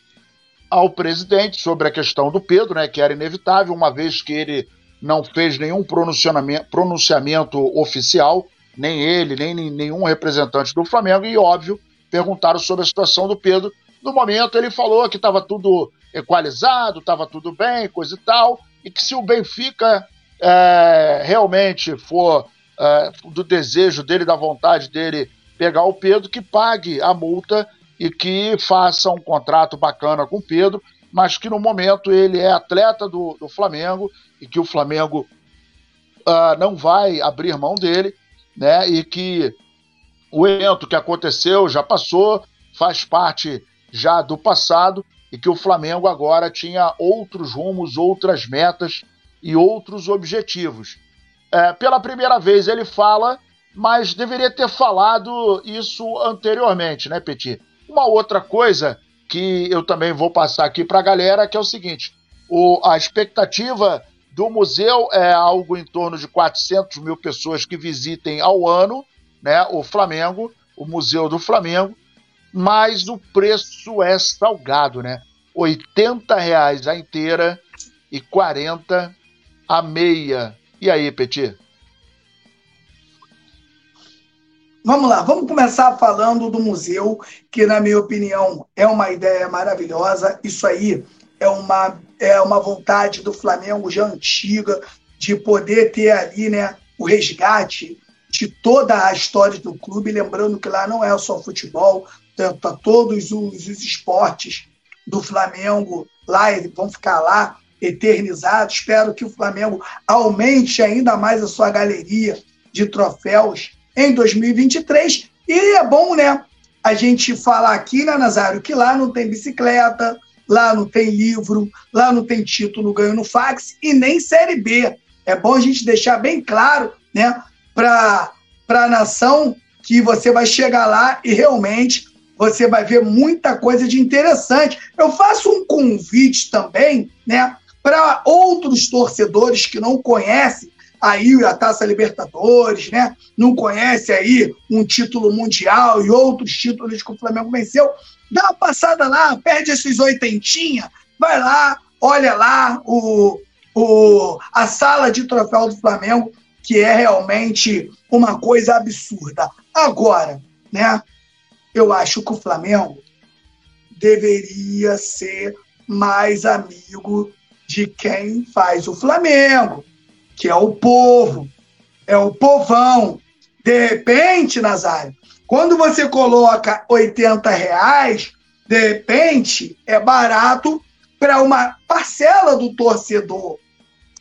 ao presidente sobre a questão do Pedro, né, que era inevitável, uma vez que ele não fez nenhum pronunciamento, pronunciamento oficial, nem ele, nem nenhum representante do Flamengo, e óbvio, perguntaram sobre a situação do Pedro. No momento, ele falou que estava tudo equalizado, estava tudo bem, coisa e tal, e que se o Benfica é, realmente for é, do desejo dele, da vontade dele pegar o Pedro, que pague a multa e que faça um contrato bacana com o Pedro, mas que no momento ele é atleta do, do Flamengo e que o Flamengo uh, não vai abrir mão dele, né? E que o evento que aconteceu já passou, faz parte já do passado e que o Flamengo agora tinha outros rumos, outras metas e outros objetivos. É, pela primeira vez ele fala mas deveria ter falado isso anteriormente, né, Petit? Uma outra coisa que eu também vou passar aqui para a galera, que é o seguinte: o, a expectativa do museu é algo em torno de 400 mil pessoas que visitem ao ano, né, o Flamengo, o Museu do Flamengo, mas o preço é salgado, né? 80 reais a inteira e 40 a meia. E aí, Petit? Vamos lá, vamos começar falando do museu, que, na minha opinião, é uma ideia maravilhosa. Isso aí é uma, é uma vontade do Flamengo já antiga, de poder ter ali né, o resgate de toda a história do clube. Lembrando que lá não é só futebol, tá todos os, os esportes do Flamengo lá, vão ficar lá eternizados. Espero que o Flamengo aumente ainda mais a sua galeria de troféus em 2023. E é bom, né, a gente falar aqui, né, Nazário, que lá não tem bicicleta, lá não tem livro, lá não tem título ganho no fax e nem Série B. É bom a gente deixar bem claro, né, para a nação que você vai chegar lá e realmente você vai ver muita coisa de interessante. Eu faço um convite também, né, para outros torcedores que não conhecem aí a Taça Libertadores, né? Não conhece aí um título mundial e outros títulos que o Flamengo venceu. Dá uma passada lá, perde esses oitentinha, vai lá, olha lá o, o, a sala de troféu do Flamengo, que é realmente uma coisa absurda. Agora, né? Eu acho que o Flamengo deveria ser mais amigo de quem faz o Flamengo que é o povo, é o povão. De repente, Nazário, quando você coloca 80 reais, de repente é barato para uma parcela do torcedor.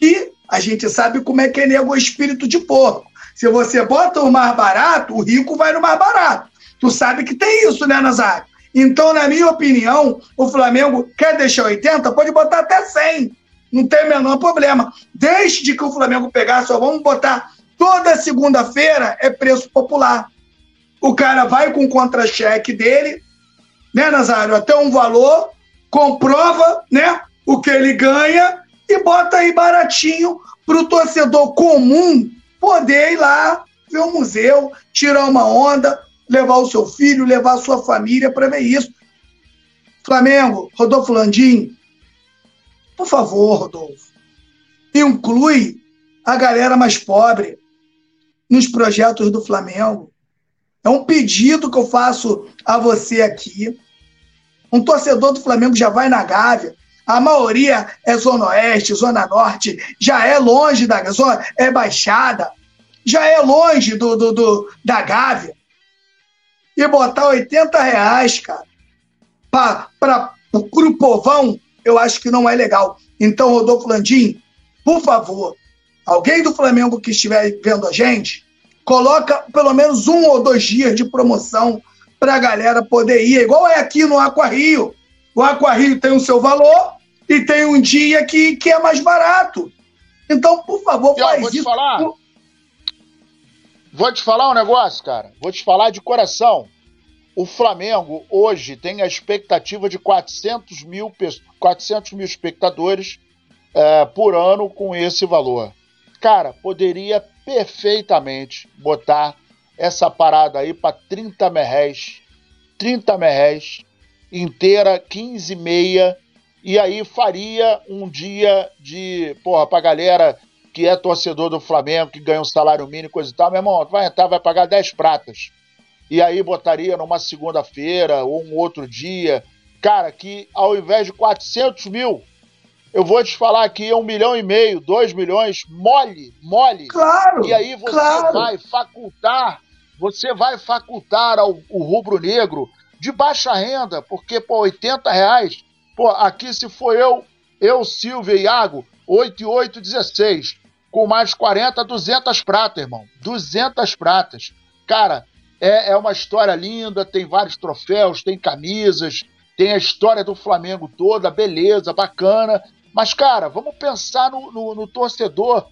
E a gente sabe como é que é nego o espírito de porco. Se você bota o mais barato, o rico vai no mais barato. Tu sabe que tem isso, né, Nazário? Então, na minha opinião, o Flamengo quer deixar 80, pode botar até 100 não tem o menor problema. Desde que o Flamengo pegar, só vamos botar toda segunda-feira é preço popular. o cara vai com o contra-cheque dele, né, Nazário? Até um valor, comprova, né, o que ele ganha e bota aí baratinho para o torcedor comum poder ir lá ver o museu, tirar uma onda, levar o seu filho, levar a sua família para ver isso. Flamengo, Rodolfo Landim, por favor, Rodolfo, inclui a galera mais pobre nos projetos do Flamengo. É um pedido que eu faço a você aqui. Um torcedor do Flamengo já vai na Gávea. A maioria é Zona Oeste, Zona Norte, já é longe da zona, é Baixada, já é longe do, do, do da Gávea. E botar 80 reais, cara, para o povão, eu acho que não é legal. Então, Rodolfo Landim, por favor, alguém do Flamengo que estiver vendo a gente, coloca pelo menos um ou dois dias de promoção para a galera poder ir, igual é aqui no Aqua Rio. O Aqua Rio tem o seu valor e tem um dia que, que é mais barato. Então, por favor, faz vou isso. Te falar, Vou te falar um negócio, cara. Vou te falar de coração. O Flamengo hoje tem a expectativa de 400 mil, 400 mil espectadores é, por ano com esse valor. Cara, poderia perfeitamente botar essa parada aí para 30 merréis, 30 merréis, inteira, 15 meia, e aí faria um dia de, porra, pra galera que é torcedor do Flamengo, que ganha um salário mínimo, coisa e tal, meu irmão, vai entrar, vai pagar 10 pratas. E aí botaria numa segunda-feira ou um outro dia. Cara, que ao invés de 400 mil, eu vou te falar aqui, é um milhão e meio, dois milhões, mole, mole. Claro. E aí você claro. vai facultar, você vai facultar ao, o rubro-negro de baixa renda, porque, pô, 80 reais, pô, aqui se for eu, eu, Silvia e Iago, 8 e 8, 16. Com mais 40, 200 pratas, irmão. 200 pratas. Cara, é, é uma história linda, tem vários troféus, tem camisas, tem a história do Flamengo toda, beleza, bacana. Mas, cara, vamos pensar no, no, no torcedor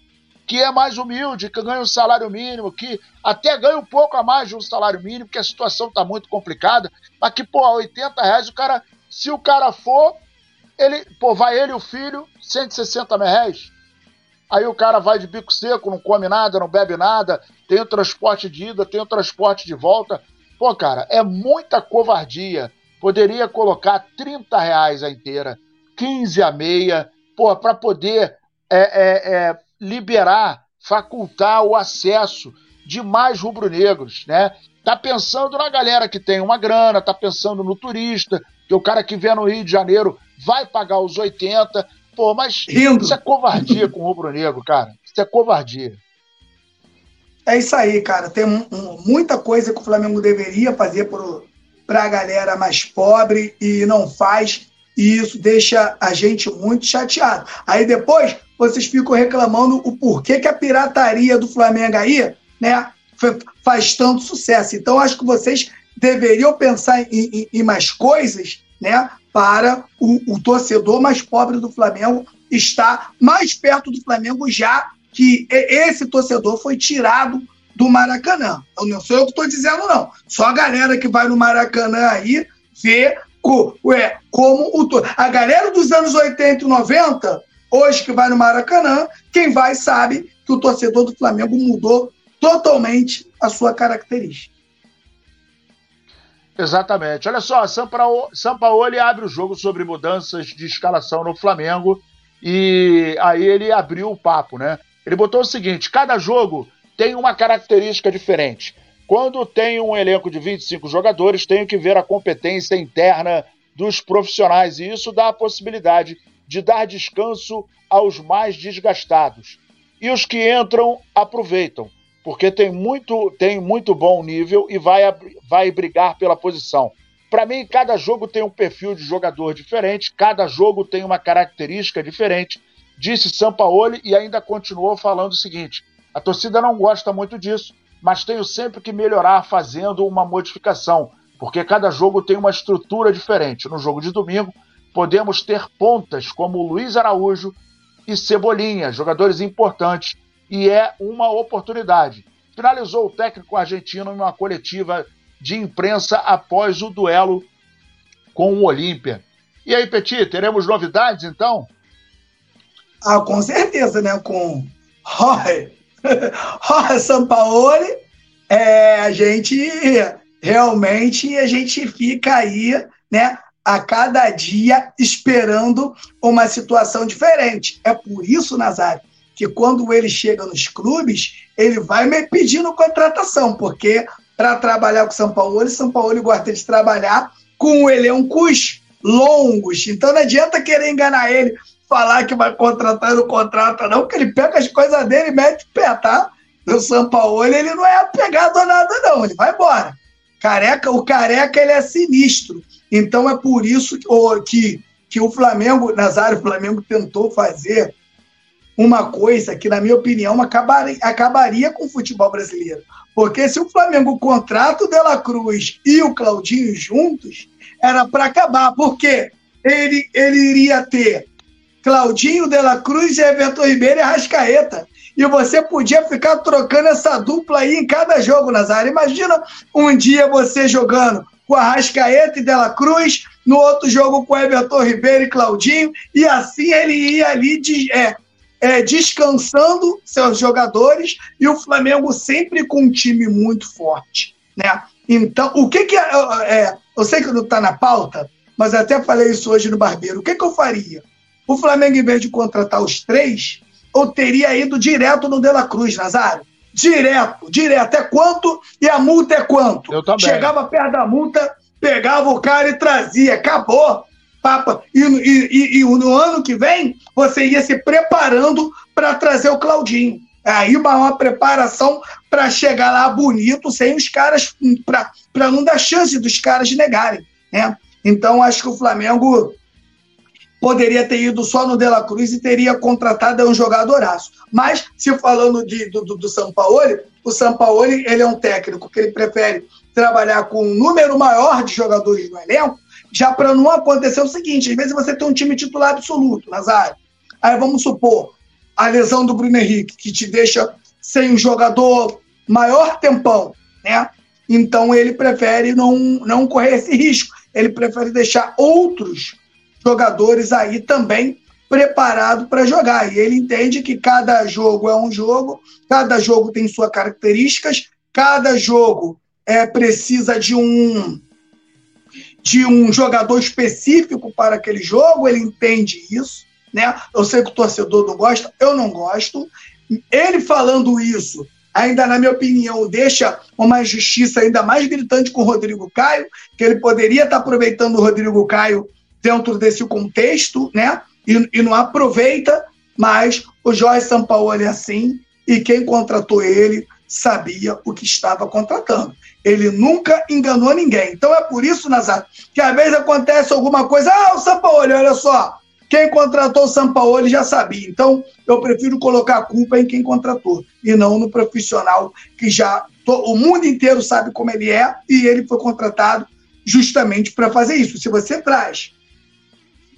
que é mais humilde, que ganha um salário mínimo, que até ganha um pouco a mais de um salário mínimo, porque a situação está muito complicada, mas que, pô, 80 reais, o cara, se o cara for, ele, pô, vai ele e o filho, 160 reais. Aí o cara vai de bico seco, não come nada, não bebe nada, tem o transporte de ida, tem o transporte de volta. Pô, cara, é muita covardia. Poderia colocar 30 reais a inteira, 15 a meia, pô, para poder é, é, é, liberar, facultar o acesso de mais rubro-negros, né? Tá pensando na galera que tem uma grana, tá pensando no turista, que o cara que vem no Rio de Janeiro vai pagar os 80. Pô, mas Rindo. isso é covardia com o rubro-negro, cara. Isso é covardia. É isso aí, cara. Tem muita coisa que o Flamengo deveria fazer para a galera mais pobre e não faz. E isso deixa a gente muito chateado. Aí depois vocês ficam reclamando o porquê que a pirataria do Flamengo aí, né, faz tanto sucesso. Então acho que vocês deveriam pensar em, em, em mais coisas, né, para o, o torcedor mais pobre do Flamengo estar mais perto do Flamengo já que esse torcedor foi tirado do Maracanã. Eu não sou eu que estou dizendo, não. Só a galera que vai no Maracanã aí vê co, ué, como o. A galera dos anos 80 e 90, hoje que vai no Maracanã, quem vai sabe que o torcedor do Flamengo mudou totalmente a sua característica. Exatamente. Olha só, Sampaoli abre o jogo sobre mudanças de escalação no Flamengo e aí ele abriu o papo, né? Ele botou o seguinte: cada jogo tem uma característica diferente. Quando tem um elenco de 25 jogadores, tenho que ver a competência interna dos profissionais e isso dá a possibilidade de dar descanso aos mais desgastados. E os que entram aproveitam, porque tem muito, tem muito bom nível e vai, vai brigar pela posição. Para mim, cada jogo tem um perfil de jogador diferente, cada jogo tem uma característica diferente disse Sampaoli e ainda continuou falando o seguinte: a torcida não gosta muito disso, mas tenho sempre que melhorar fazendo uma modificação, porque cada jogo tem uma estrutura diferente. No jogo de domingo, podemos ter pontas como Luiz Araújo e Cebolinha, jogadores importantes, e é uma oportunidade. Finalizou o técnico argentino em uma coletiva de imprensa após o duelo com o Olímpia. E aí, Petit, teremos novidades então? Ah, com certeza, né? Com Jorge, Jorge Sampaoli, é, a gente realmente a gente fica aí, né? A cada dia esperando uma situação diferente. É por isso, Nazário, que quando ele chega nos clubes, ele vai me pedindo contratação, porque para trabalhar com São Paulo, São Paulo gosta de trabalhar com elencos longos. Então não adianta querer enganar ele, falar que vai contratar no contrato, não, porque ele pega as coisas dele e mete o pé, tá? O São Paulo, ele não é apegado a nada, não, ele vai embora. Careca, o careca ele é sinistro. Então é por isso que, que, que o Flamengo, Nazário, o Flamengo tentou fazer uma coisa que, na minha opinião, acabaria, acabaria com o futebol brasileiro. Porque se o Flamengo contrata o De La Cruz e o Claudinho juntos, era para acabar. Porque ele, ele iria ter Claudinho, De La Cruz, Everton Ribeiro e Rascaeta. E você podia ficar trocando essa dupla aí em cada jogo, Nazário. Imagina um dia você jogando com a Rascaeta e De La Cruz, no outro jogo com Everton Ribeiro e Claudinho, e assim ele ia ali de, é, é, descansando seus jogadores e o Flamengo sempre com um time muito forte, né? Então, o que que é, é eu sei que não está na pauta, mas até falei isso hoje no Barbeiro. O que que eu faria? O Flamengo, em vez de contratar os três, eu teria ido direto no De La Cruz, Nazário. Direto, direto. É quanto e a multa é quanto? Eu também. Chegava perto da multa, pegava o cara e trazia. Acabou. Papa. E, e, e, no ano que vem, você ia se preparando para trazer o Claudinho. Aí uma, preparação para chegar lá bonito, sem os caras, para não dar chance dos caras negarem. Né? Então, acho que o Flamengo poderia ter ido só no De La Cruz e teria contratado um jogadoraço. Mas, se falando de, do, do São Paulo, o São Paulo ele é um técnico que ele prefere trabalhar com um número maior de jogadores no elenco já para não acontecer o seguinte: às vezes você tem um time titular absoluto, Nazário. Aí vamos supor a lesão do Bruno Henrique, que te deixa sem um jogador maior tempão, né? Então ele prefere não, não correr esse risco. Ele prefere deixar outros jogadores aí também preparados para jogar. E ele entende que cada jogo é um jogo, cada jogo tem suas características, cada jogo é, precisa de um de um jogador específico para aquele jogo, ele entende isso, né? Eu sei que o torcedor não gosta, eu não gosto. Ele falando isso, ainda na minha opinião, deixa uma injustiça ainda mais gritante com o Rodrigo Caio, que ele poderia estar aproveitando o Rodrigo Caio dentro desse contexto, né? E, e não aproveita, mas o Jorge Sampaoli é assim, e quem contratou ele sabia o que estava contratando. Ele nunca enganou ninguém. Então é por isso, Nazário, que às vezes acontece alguma coisa. Ah, o Sampaoli, olha só. Quem contratou o Sampaoli já sabia. Então eu prefiro colocar a culpa em quem contratou e não no profissional que já o mundo inteiro sabe como ele é e ele foi contratado justamente para fazer isso. Se você traz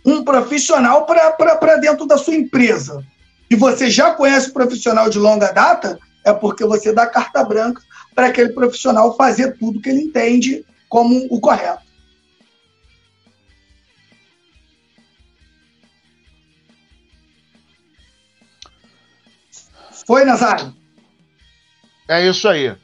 um profissional para dentro da sua empresa e você já conhece o profissional de longa data, é porque você dá carta branca para aquele profissional fazer tudo que ele entende como o correto. Foi, Nazário? É isso aí.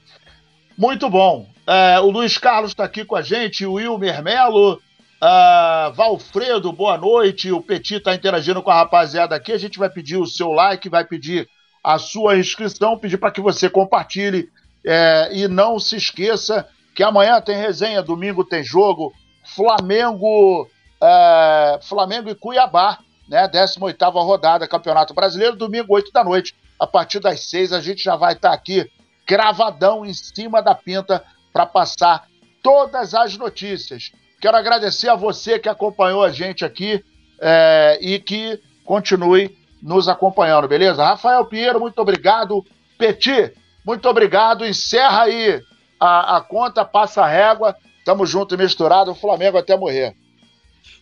Muito bom. É, o Luiz Carlos está aqui com a gente, o Wilmer Melo, uh, Valfredo, boa noite. O Petit está interagindo com a rapaziada aqui. A gente vai pedir o seu like, vai pedir a sua inscrição, pedir para que você compartilhe é, e não se esqueça que amanhã tem resenha, domingo tem jogo, Flamengo, é, Flamengo e Cuiabá, né? 18 rodada, Campeonato Brasileiro, domingo, 8 da noite. A partir das 6 a gente já vai estar tá aqui gravadão em cima da pinta para passar todas as notícias. Quero agradecer a você que acompanhou a gente aqui é, e que continue nos acompanhando, beleza? Rafael Pinheiro, muito obrigado. Petit, muito obrigado. Encerra aí a, a conta, passa a régua. Tamo junto e misturado. O Flamengo até morrer.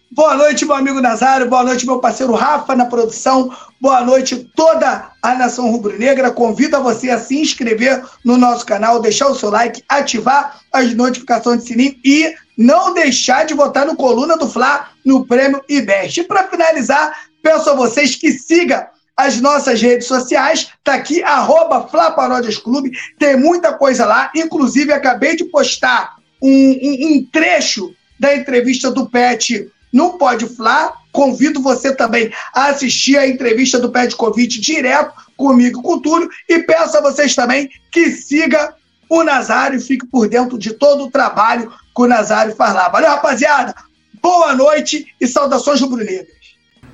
Boa noite, meu amigo Nazário. Boa noite, meu parceiro Rafa na produção. Boa noite, toda a nação rubro-negra. Convido a você a se inscrever no nosso canal, deixar o seu like, ativar as notificações de sininho e não deixar de votar no Coluna do Fla no Prêmio IBEST. E para finalizar, peço a vocês que siga as nossas redes sociais. Tá aqui, arroba Clube. Tem muita coisa lá. Inclusive, acabei de postar um, um, um trecho da entrevista do Pet no Pode Fla. Convido você também a assistir a entrevista do Pet Covid direto comigo com o Túlio. E peço a vocês também que siga o Nazário e fique por dentro de todo o trabalho que o Nazário faz lá. Valeu, rapaziada! Boa noite e saudações rubro-negras.